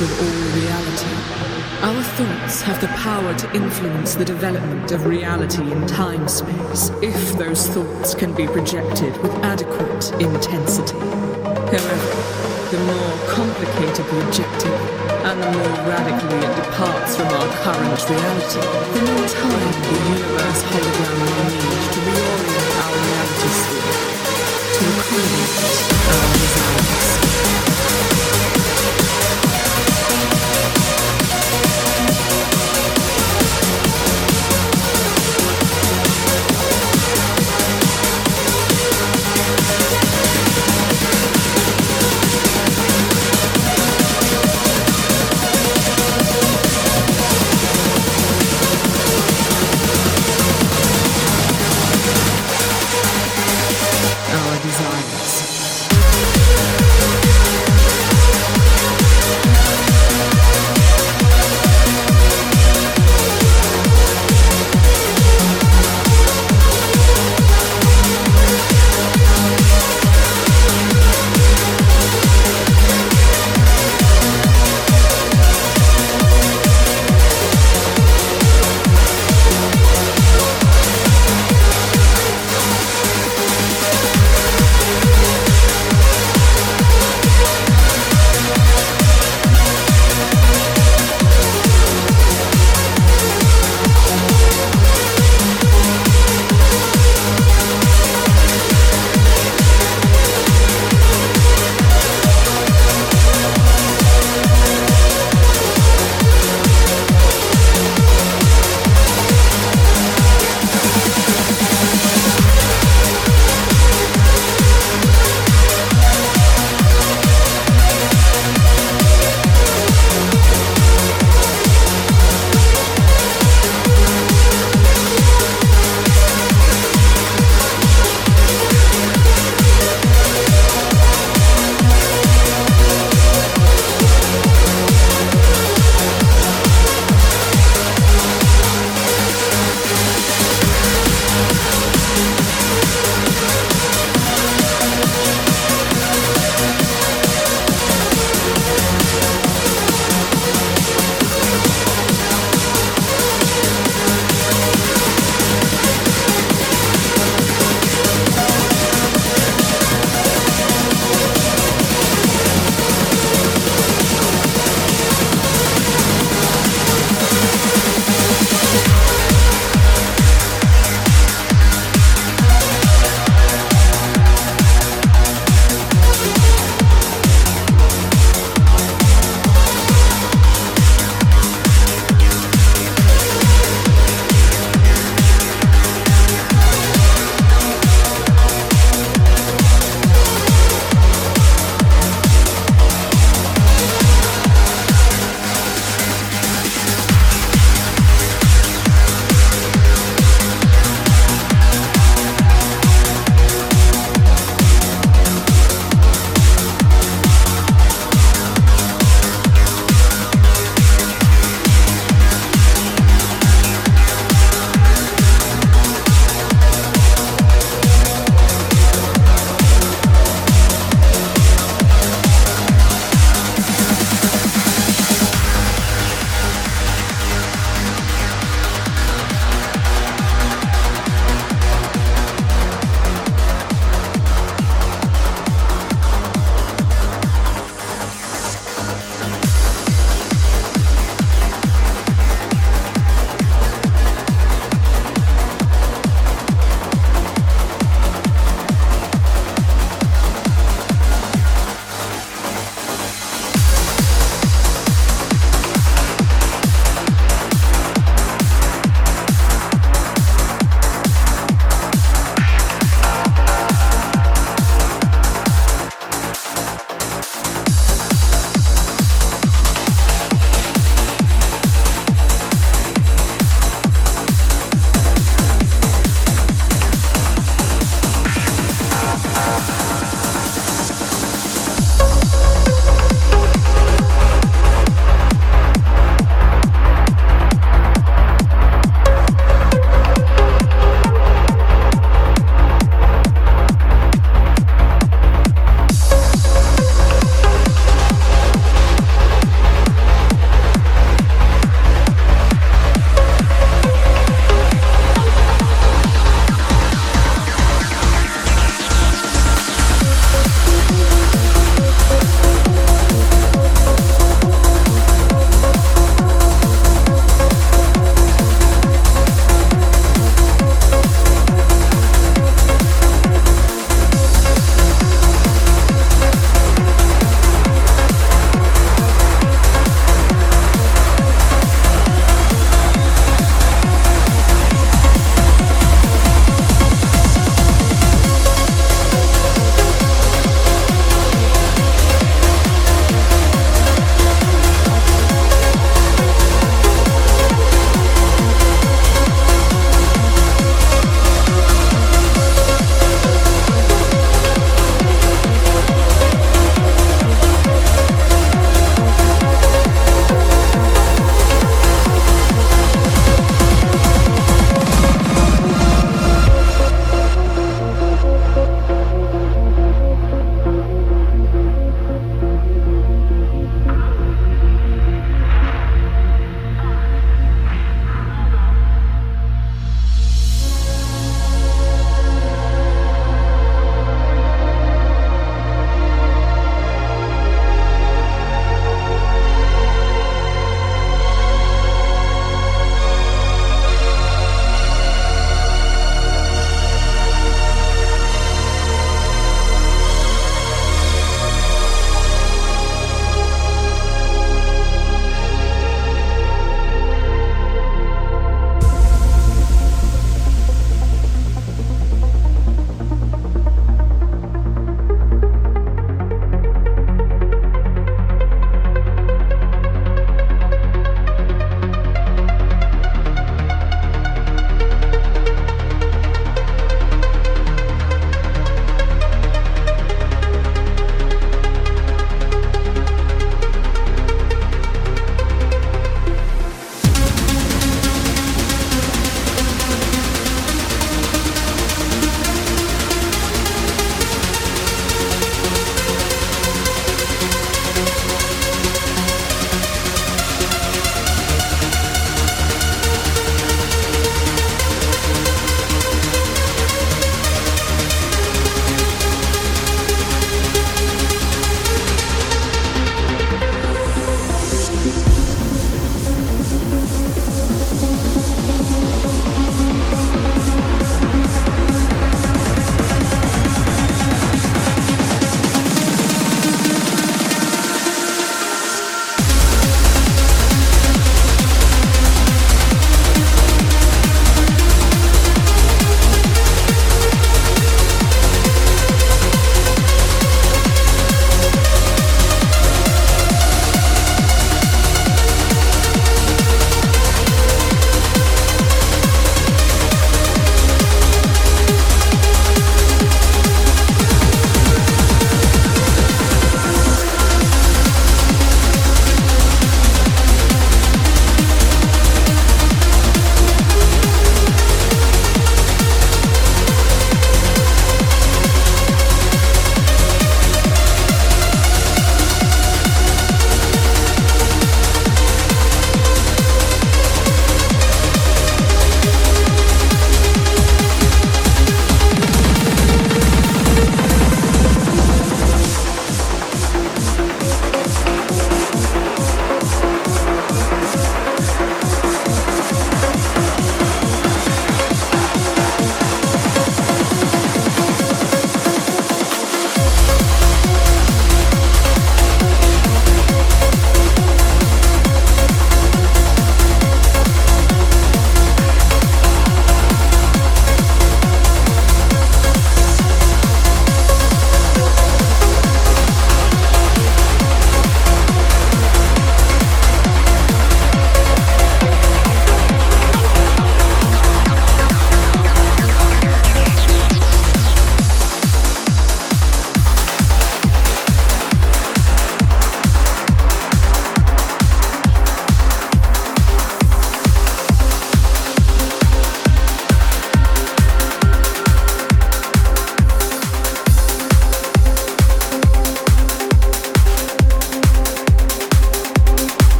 of all reality. Our thoughts have the power to influence the development of reality in time space, if those thoughts can be projected with adequate intensity. However, the more complicated the objective, and the more radically it departs from our current reality, the more time the universe hologram will need to reorient our reality sphere to accommodate